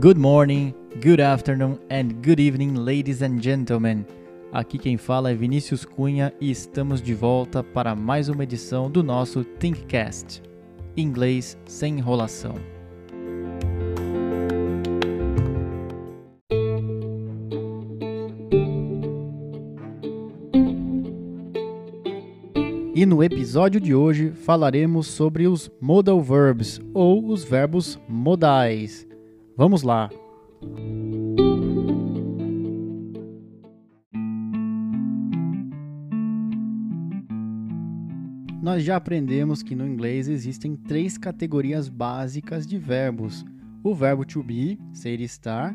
Good morning, good afternoon and good evening, ladies and gentlemen. Aqui quem fala é Vinícius Cunha e estamos de volta para mais uma edição do nosso Thinkcast. Inglês sem enrolação. E no episódio de hoje falaremos sobre os modal verbs ou os verbos modais. Vamos lá! Nós já aprendemos que no inglês existem três categorias básicas de verbos: o verbo to be, ser e estar,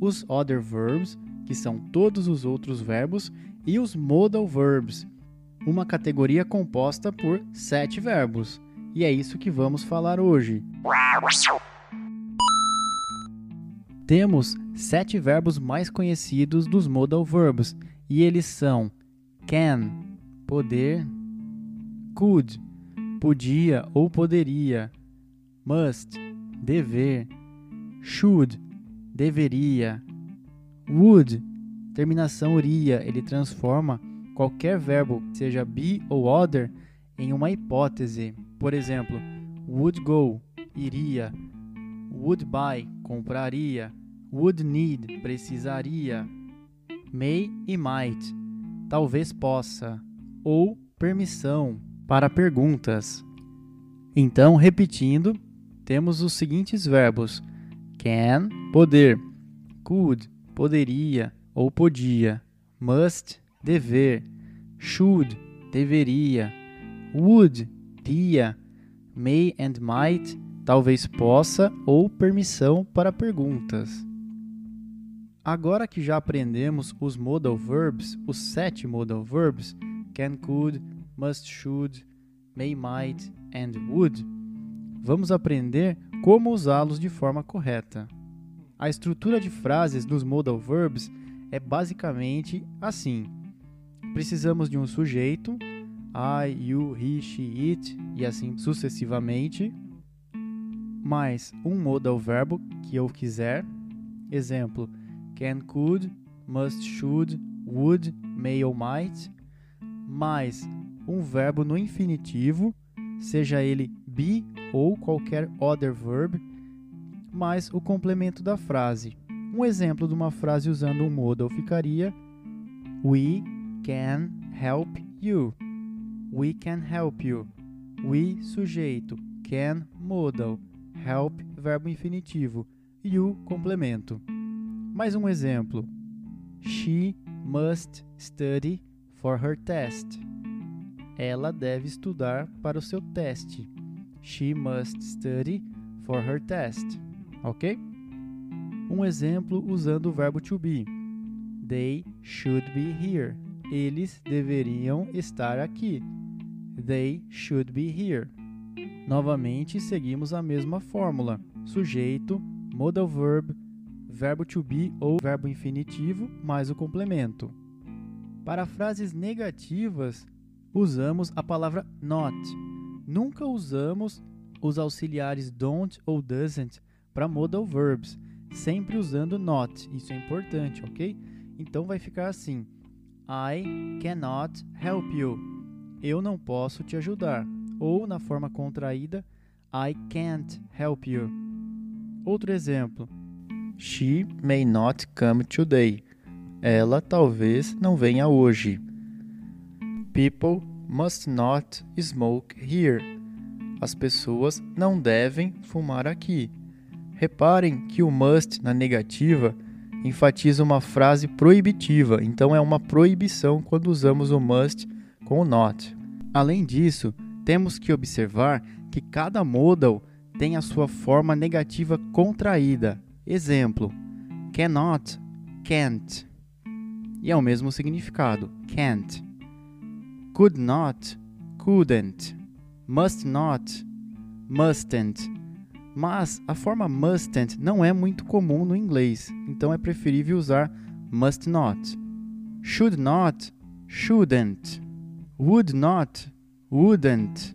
os other verbs, que são todos os outros verbos, e os modal verbs, uma categoria composta por sete verbos. E é isso que vamos falar hoje. Temos sete verbos mais conhecidos dos modal verbs e eles são can, poder, could, podia ou poderia, must, dever, should, deveria, would, terminação iria, ele transforma qualquer verbo, seja be ou other, em uma hipótese. Por exemplo, would go, iria, would buy, compraria, would need, precisaria, may e might, talvez possa, ou permissão para perguntas. Então, repetindo, temos os seguintes verbos: can, poder, could, poderia ou podia, must, dever, should, deveria, would, iria, may and might, talvez possa ou permissão para perguntas. Agora que já aprendemos os modal verbs, os sete modal verbs, can, could, must, should, may, might and would, vamos aprender como usá-los de forma correta. A estrutura de frases dos modal verbs é basicamente assim: precisamos de um sujeito, I, you, he, she, it e assim sucessivamente, mais um modal verbo que eu quiser. Exemplo: can, could, must, should, would, may ou might, mais um verbo no infinitivo, seja ele be ou qualquer other verb, mais o complemento da frase. Um exemplo de uma frase usando um modal ficaria: We can help you. We can help you. We, sujeito. Can, modal. Help, verbo infinitivo. You, complemento. Mais um exemplo. She must study for her test. Ela deve estudar para o seu teste. She must study for her test. Ok? Um exemplo usando o verbo to be. They should be here. Eles deveriam estar aqui. They should be here. Novamente, seguimos a mesma fórmula: sujeito, modal verb, verbo to be ou verbo infinitivo mais o complemento. Para frases negativas, usamos a palavra not. Nunca usamos os auxiliares don't ou doesn't para modal verbs, sempre usando not. Isso é importante, ok? Então vai ficar assim: I cannot help you. Eu não posso te ajudar. Ou na forma contraída, I can't help you. Outro exemplo: She may not come today. Ela talvez não venha hoje. People must not smoke here. As pessoas não devem fumar aqui. Reparem que o must na negativa enfatiza uma frase proibitiva, então é uma proibição quando usamos o must com o not. Além disso, temos que observar que cada modal tem a sua forma negativa contraída. Exemplo: cannot, can't. E é o mesmo significado, can't. Could not, couldn't. Must not, mustn't. Mas a forma mustn't não é muito comum no inglês, então é preferível usar must not. Should not, shouldn't. Would not, wouldn't.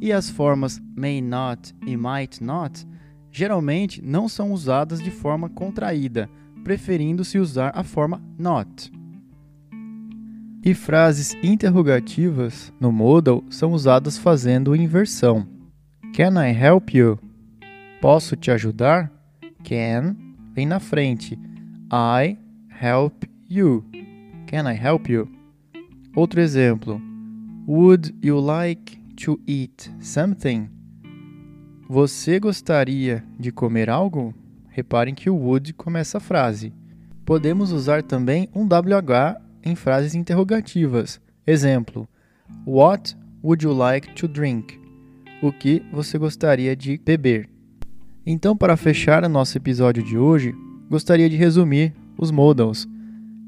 E as formas may not e might not geralmente não são usadas de forma contraída, preferindo-se usar a forma not. E frases interrogativas no modal são usadas fazendo inversão. Can I help you? Posso te ajudar? Can vem na frente. I help you. Can I help you? Outro exemplo. Would you like to eat something? Você gostaria de comer algo? Reparem que o would começa a frase. Podemos usar também um WH em frases interrogativas. Exemplo: What would you like to drink? O que você gostaria de beber? Então, para fechar o nosso episódio de hoje, gostaria de resumir os modals.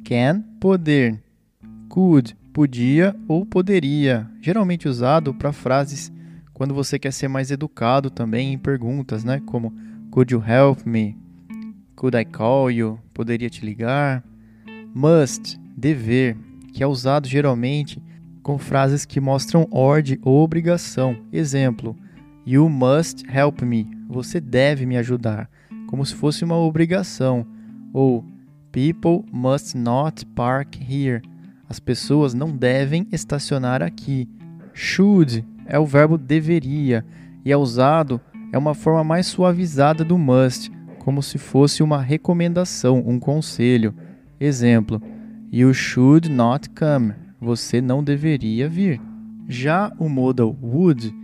Can, poder. Could, podia ou poderia, geralmente usado para frases quando você quer ser mais educado também em perguntas, né? Como Could you help me? Could I call you? Poderia te ligar? Must, dever, que é usado geralmente com frases que mostram ordem ou obrigação. Exemplo: You must help me. Você deve me ajudar, como se fosse uma obrigação. Ou People must not park here. As pessoas não devem estacionar aqui. Should é o verbo deveria e é usado é uma forma mais suavizada do must, como se fosse uma recomendação, um conselho. Exemplo: You should not come. Você não deveria vir. Já o modal would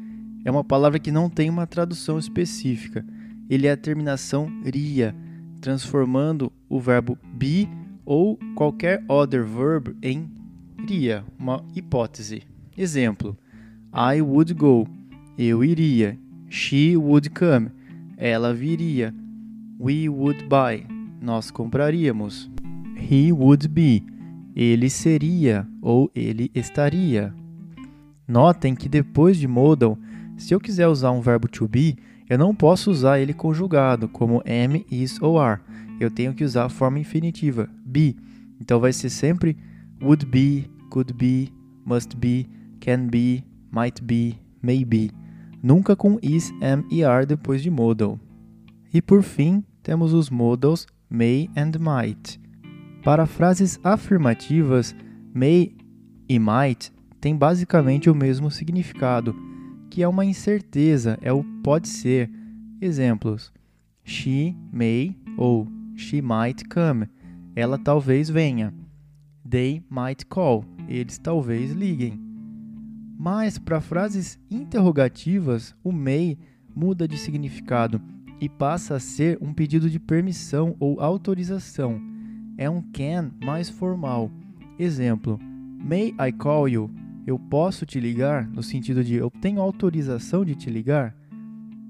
é uma palavra que não tem uma tradução específica. Ele é a terminação ria, transformando o verbo be ou qualquer other verb em iria, uma hipótese. Exemplo: I would go. Eu iria. She would come. Ela viria. We would buy. Nós compraríamos. He would be. Ele seria ou ele estaria. Notem que depois de modal, se eu quiser usar um verbo to be, eu não posso usar ele conjugado, como am, is ou are. Eu tenho que usar a forma infinitiva, be. Então vai ser sempre would be, could be, must be, can be, might be, may be. Nunca com is, am e are depois de modal. E por fim, temos os modals may and might. Para frases afirmativas, may e might têm basicamente o mesmo significado que é uma incerteza, é o pode ser. Exemplos: She may ou she might come. Ela talvez venha. They might call. Eles talvez liguem. Mas para frases interrogativas, o may muda de significado e passa a ser um pedido de permissão ou autorização. É um can mais formal. Exemplo: May I call you? Eu posso te ligar no sentido de eu tenho autorização de te ligar?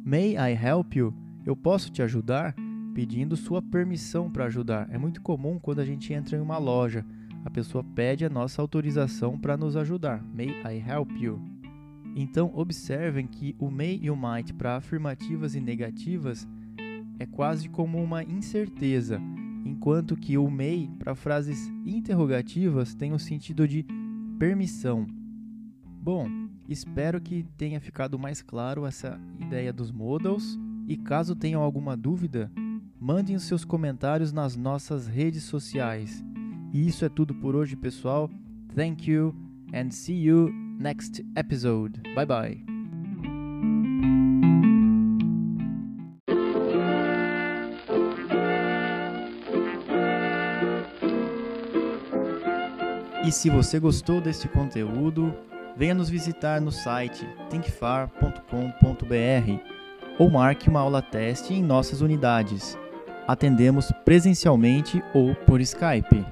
May I help you? Eu posso te ajudar? Pedindo sua permissão para ajudar. É muito comum quando a gente entra em uma loja. A pessoa pede a nossa autorização para nos ajudar. May I help you? Então, observem que o may e o might para afirmativas e negativas é quase como uma incerteza, enquanto que o may para frases interrogativas tem o sentido de permissão. Bom, espero que tenha ficado mais claro essa ideia dos modals e caso tenham alguma dúvida, mandem os seus comentários nas nossas redes sociais. E isso é tudo por hoje, pessoal. Thank you and see you next episode. Bye bye. E se você gostou desse conteúdo, venha nos visitar no site thinkfar.com.br ou marque uma aula teste em nossas unidades. Atendemos presencialmente ou por Skype.